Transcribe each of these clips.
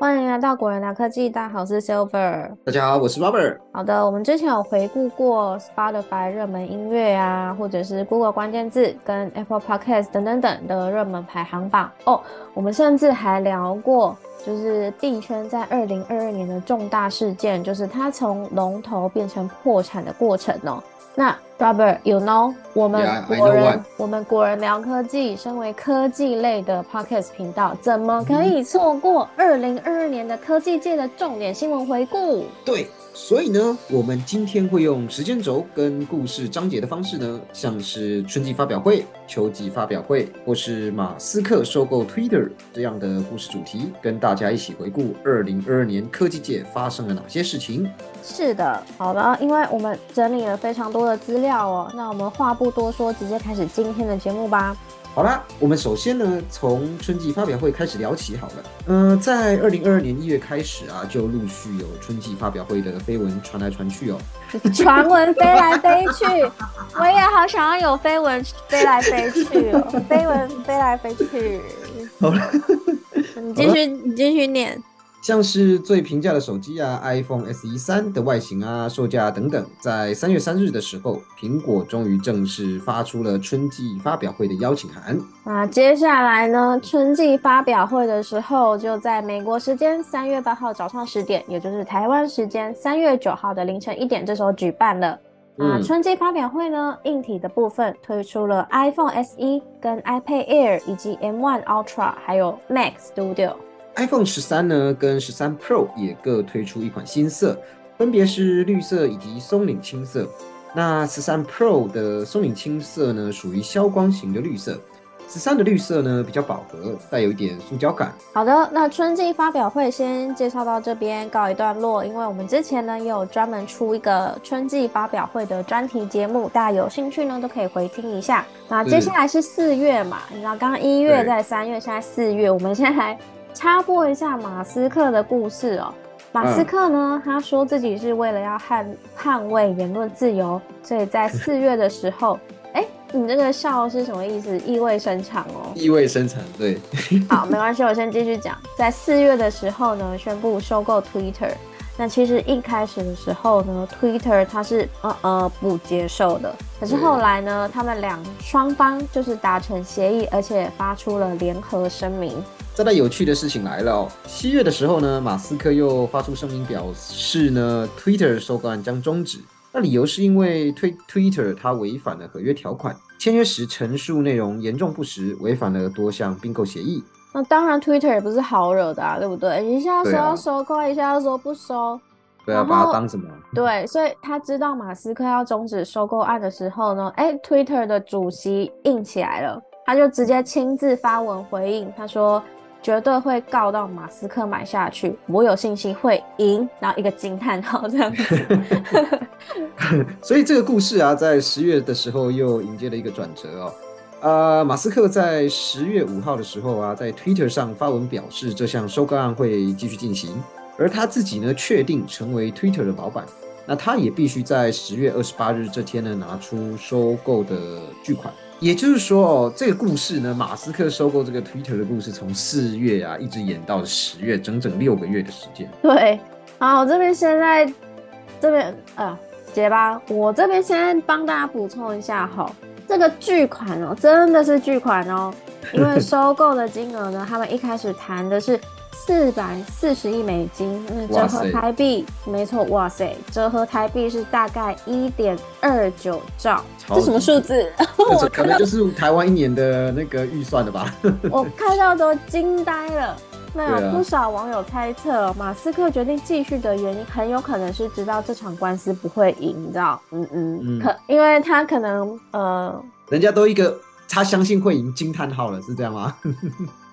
欢迎来到果仁聊科技，大家好，我是 Silver。大家好，我是 Robert。好的，我们之前有回顾过 Spotify 热门音乐啊，或者是 Google 关键字跟 Apple Podcast 等等等的热门排行榜哦。我们甚至还聊过，就是币圈在二零二二年的重大事件，就是它从龙头变成破产的过程哦。那 Robert，you know，我们仁 what.，我们果人聊科技，身为科技类的 podcast 频道，怎么可以错过二零二二年的科技界的重点新闻回顾？对，所以呢，我们今天会用时间轴跟故事章节的方式呢，像是春季发表会、秋季发表会，或是马斯克收购 Twitter 这样的故事主题，跟大家一起回顾二零二二年科技界发生了哪些事情。是的，好的，因为我们整理了非常多的资料哦，那我们话不多说，直接开始今天的节目吧。好啦，我们首先呢，从春季发表会开始聊起好了。呃，在二零二二年一月开始啊，就陆续有春季发表会的绯闻传来传去哦。传闻飞来飞去，我也好想要有绯闻飞来飞去哦，绯闻飞来飞去。好了。你继续，你继续念。像是最平价的手机啊，iPhone SE 三的外形啊、售价等等，在三月三日的时候，苹果终于正式发出了春季发表会的邀请函。那接下来呢，春季发表会的时候，就在美国时间三月八号早上十点，也就是台湾时间三月九号的凌晨一点，这时候举办了。啊，嗯春季发表会呢，硬体的部分推出了 iPhone SE、跟 iPad Air 以及 M1 Ultra，还有 Mac Studio。iPhone 十三呢跟十三 Pro 也各推出一款新色，分别是绿色以及松岭青色。那十三 Pro 的松岭青色呢，属于消光型的绿色。十三的绿色呢比较饱和，带有一点塑胶感。好的，那春季发表会先介绍到这边告一段落，因为我们之前呢也有专门出一个春季发表会的专题节目，大家有兴趣呢都可以回听一下。那接下来是四月嘛，你知道刚刚一月在三月，现在四月，我们现在来插播一下马斯克的故事哦。马斯克呢，他说自己是为了要捍捍卫言论自由，所以在 四月的时候，哎，你这个笑是什么意思？意味深长哦。意味深长，对，好，没关系，我先继续讲。在四月的时候呢，宣布收购 Twitter。那其实一开始的时候呢，Twitter 它是呃呃不接受的，可是后来呢，他们两双方就是达成协议，而且发出了联合声明。再来有趣的事情来了哦，七月的时候呢，马斯克又发出声明表示呢，Twitter 收购案将终止。那理由是因为推 Twitter 它违反了合约条款，签约时陈述内容严重不实，违反了多项并购协议。那当然，Twitter 也不是好惹的啊，对不对？一下说要收购，一下又说不收。对啊，把它后当什么？对，所以他知道马斯克要终止收购案的时候呢，哎，Twitter 的主席硬起来了，他就直接亲自发文回应，他说绝对会告到马斯克买下去，我有信心会赢，然后一个惊叹号这样子。所以这个故事啊，在十月的时候又迎接了一个转折哦。呃，马斯克在十月五号的时候啊，在 Twitter 上发文表示，这项收购案会继续进行，而他自己呢，确定成为 Twitter 的老板。那他也必须在十月二十八日这天呢，拿出收购的巨款。也就是说哦，这个故事呢，马斯克收购这个 Twitter 的故事，从四月啊一直演到十月，整整六个月的时间。对，好，我这边现在这边呃，结巴，我这边先帮大家补充一下哈，这个巨款哦，真的是巨款哦，因为收购的金额呢，他们一开始谈的是四百四十亿美金，那折合台币，没错，哇塞，折合台币是大概一点二九兆，超这什么级数字？这 可能就是台湾一年的那个预算了吧？我看到都惊呆了。那有不少网友猜测，马斯克决定继续的原因，很有可能是知道这场官司不会赢，你知道？嗯嗯，嗯可因为他可能呃人家都一个他相信会赢惊叹号了，是这样吗？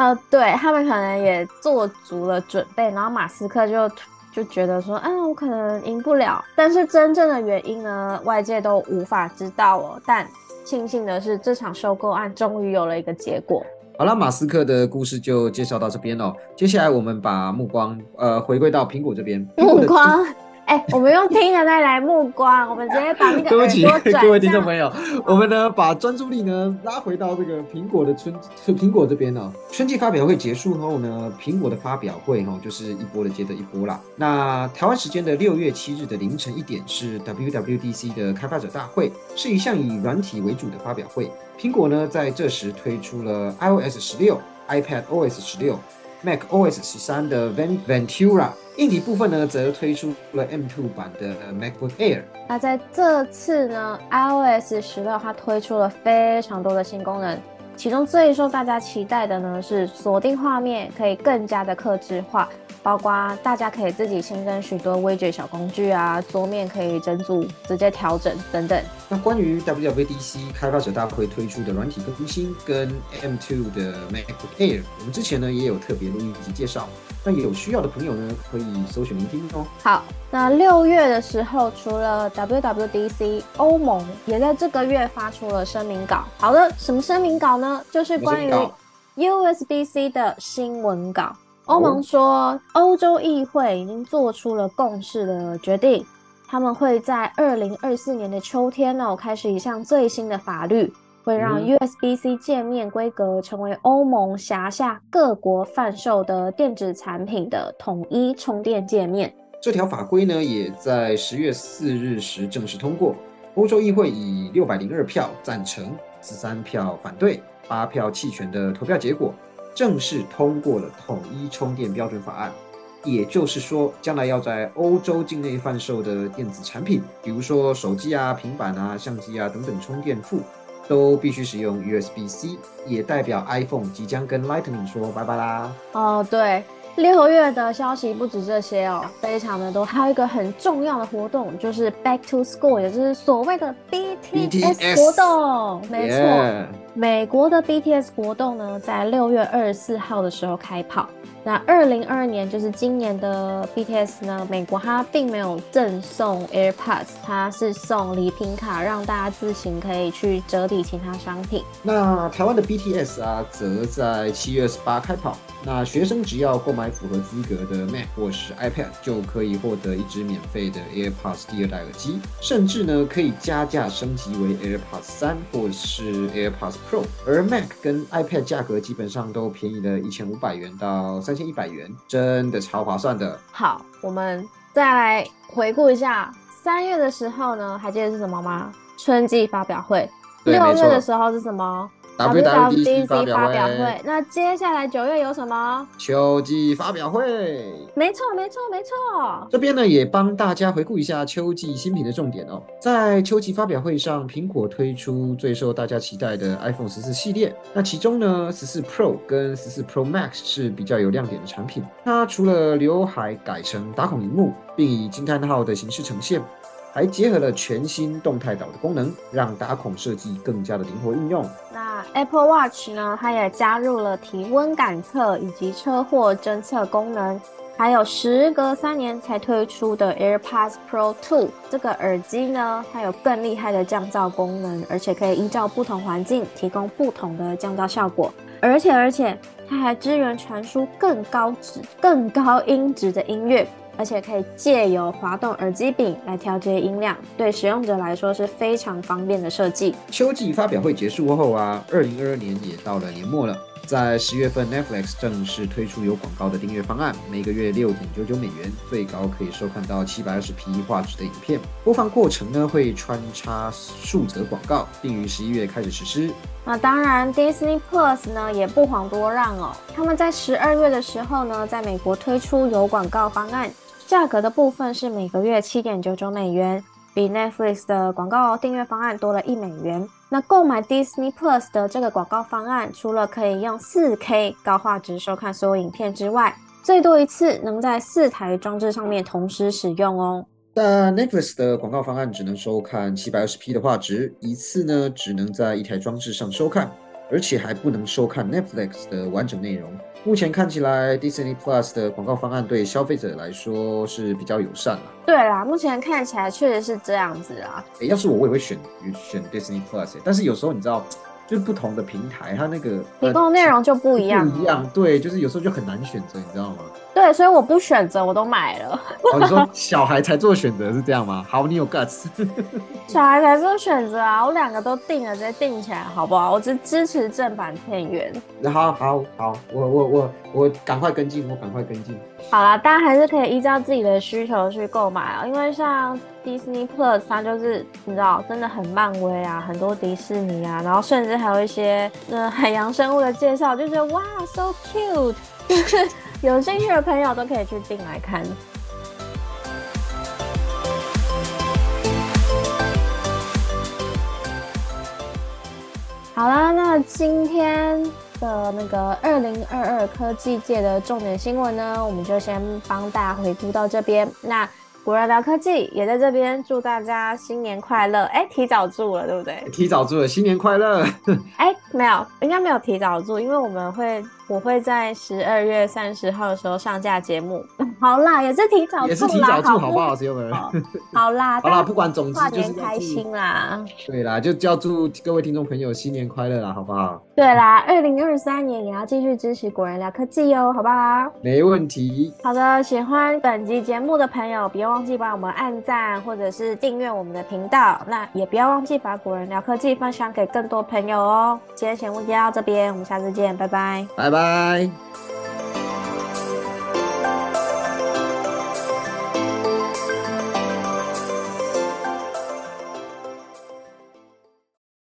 呃，对他们可能也做足了准备，然后马斯克就就觉得说，啊，我可能赢不了，但是真正的原因呢，外界都无法知道哦。但庆幸的是，这场收购案终于有了一个结果。好了，马斯克的故事就介绍到这边哦。接下来我们把目光呃回归到苹果这边。目光哎，我们用听的那来目光，我们直接把那个 对不起各位听众朋友，我们呢把专注力呢拉回到这个苹果的春苹果这边呢、春季发表会结束后呢，苹果的发表会哈、就是一波的接着一波啦。那台湾时间的六月七日的凌晨一点是 WWDC 的开发者大会，是一项以软体为主的发表会。苹果呢在这时推出了 iOS 十六、iPad OS 十六。Mac OS 十三的 Ventura，硬体部分呢则推出了 M2 版的 MacBook Air。那在这次呢，iOS 十六它推出了非常多的新功能，其中最受大家期待的呢是锁定画面可以更加的克制化，包括大家可以自己新增许多 widget 小工具啊，桌面可以整组直接调整等等。那关于 WWDC 开发者大会推出的软体更新跟 M2 的 MacBook Air，我们之前呢也有特别录音以及介绍，那有需要的朋友呢可以搜寻聆听哦。好，那六月的时候，除了 WWDC，欧盟也在这个月发出了声明稿。好的，什么声明稿呢？就是关于什么声 USB-C 的新闻稿。欧盟说，欧洲议会已经做出了共识的决定，他们会在二零二四年的秋天哦，开始一项最新的法律，会让嗯 USB-C 界面规格成为欧盟辖下各国贩售的电子产品的统一充电界面。这条法规呢也在十月四日时正式通过，欧洲议会以六百零二票赞成、十三票反对、八票弃权的投票结果，正式通过了统一充电标准法案。也就是说，将来要在欧洲境内贩售的电子产品，比如说手机啊、平板啊、相机啊等等充电副，都必须使用 USB-C，也代表 iPhone 即将跟 Lightning 说拜拜啦。哦，对，六月的消息不止这些哦，非常的多，还有一个很重要的活动，就是 Back to School，也就是所谓的 BTS 活动。没错美国的 BTS 活动呢，在六月二十四号的时候开跑。那二零二二年就是今年的 BTS 呢，美国它并没有赠送 AirPods，它是送礼品卡，让大家自行可以去折抵其他商品。那台湾的 BTS 啊，则在七月二十八开跑。那学生只要购买符合资格的 Mac 或是 iPad，就可以获得一支免费的 AirPods 第二代耳机，甚至呢可以加价升级为 AirPods 三或是 AirPods Pro。而 Mac 跟 iPad 价格基本上都便宜了一千五百元到三千一百元，真的超划算的。好，我们再来回顾一下三月的时候呢，还记得是什么吗？春季发表会。六月的时候是什么 WWDC 发发表会会。那接下来九月有什么？秋季发表会。没错，没错，没错。这边呢也帮大家回顾一下秋季新品的重点哦。在秋季发表会上，苹果推出最受大家期待的 iPhone 十四系列。那其中呢，十四 Pro 跟十四 Pro Max 是比较有亮点的产品。它除了刘海改成打孔荧幕，并以惊叹号的形式呈现，还结合了全新动态岛的功能，让打孔设计更加的灵活应用。那 Apple Watch 呢，它也加入了体温感测以及车祸侦测功能，还有时隔三年才推出的 AirPods Pro 2这个耳机呢，它有更厉害的降噪功能，而且可以依照不同环境提供不同的降噪效果，而且而且它还支援传输更高质、更高音质的音乐。而且可以借由滑动耳机柄来调节音量，对使用者来说是非常方便的设计。秋季发表会结束后啊，二零二二年也到了年末了。在十月份，Netflix 正式推出有广告的订阅方案，每个月六点九九美元，最高可以收看到七百二十 P 画质的影片。播放过程呢会穿插数则广告，并于十一月开始实施。那当然，Disney Plus 呢也不遑多让哦。他们在十二月的时候呢，在美国推出有广告方案，价格的部分是每个月七点九九美元，比 Netflix 的广告订阅方案多了一美元。那购买 Disney Plus 的这个广告方案，除了可以用四 K 高画质收看所有影片之外，最多一次能在四台装置上面同时使用哦。但 Netflix 的广告方案只能收看七百二十 P 的画质，一次呢只能在一台装置上收看，而且还不能收看 Netflix 的完整内容。目前看起来，Disney Plus 的广告方案对消费者来说是比较友善了。对啦，目前看起来确实是这样子啊。诶要是我，我也会选选 Disney Plus，、欸、但是有时候你知道，就不同的平台，它那个提供内容就不一样，不一样，对，就是有时候就很难选择，你知道吗？对，所以我不选择，我都买了。哦，你说小孩才做选择是这样吗？好，你有 guts。小孩才做选择啊，我两个都定了，直接定起来，好不好？我只支持正版片源。好好好，我我我我赶快跟进，我赶快跟进。好啦，大家还是可以依照自己的需求去购买啊，因为像 Disney Plus 它就是你知道，真的很漫威啊，很多迪士尼啊，然后甚至还有一些那海洋生物的介绍，就觉得哇，so cute，就是有兴趣的朋友都可以去订来看。好啦，那今天。的那个二零二二科技界的重点新闻呢，我们就先帮大家回顾到这边。那果然聊科技也在这边，祝大家新年快乐！哎，提早祝了，对不对？提早祝了，新年快乐！哎，没有，应该没有提早祝，因为我们会。我会在十二月三十号的时候上架节目。好啦，也是提早，也是提早祝，好不好，朋友们？好啦，好啦，不管总之就是开心啦。对啦，就叫祝各位听众朋友新年快乐啦，好不好？对啦，二零二三年也要继续支持果仁聊科技哦，好不好？没问题。好的，喜欢本集节目的朋友，别忘记帮我们按赞或者是订阅我们的频道。那也不要忘记把果仁聊科技分享给更多朋友哦。今天节目就到这边，我们下次见，拜拜，拜拜。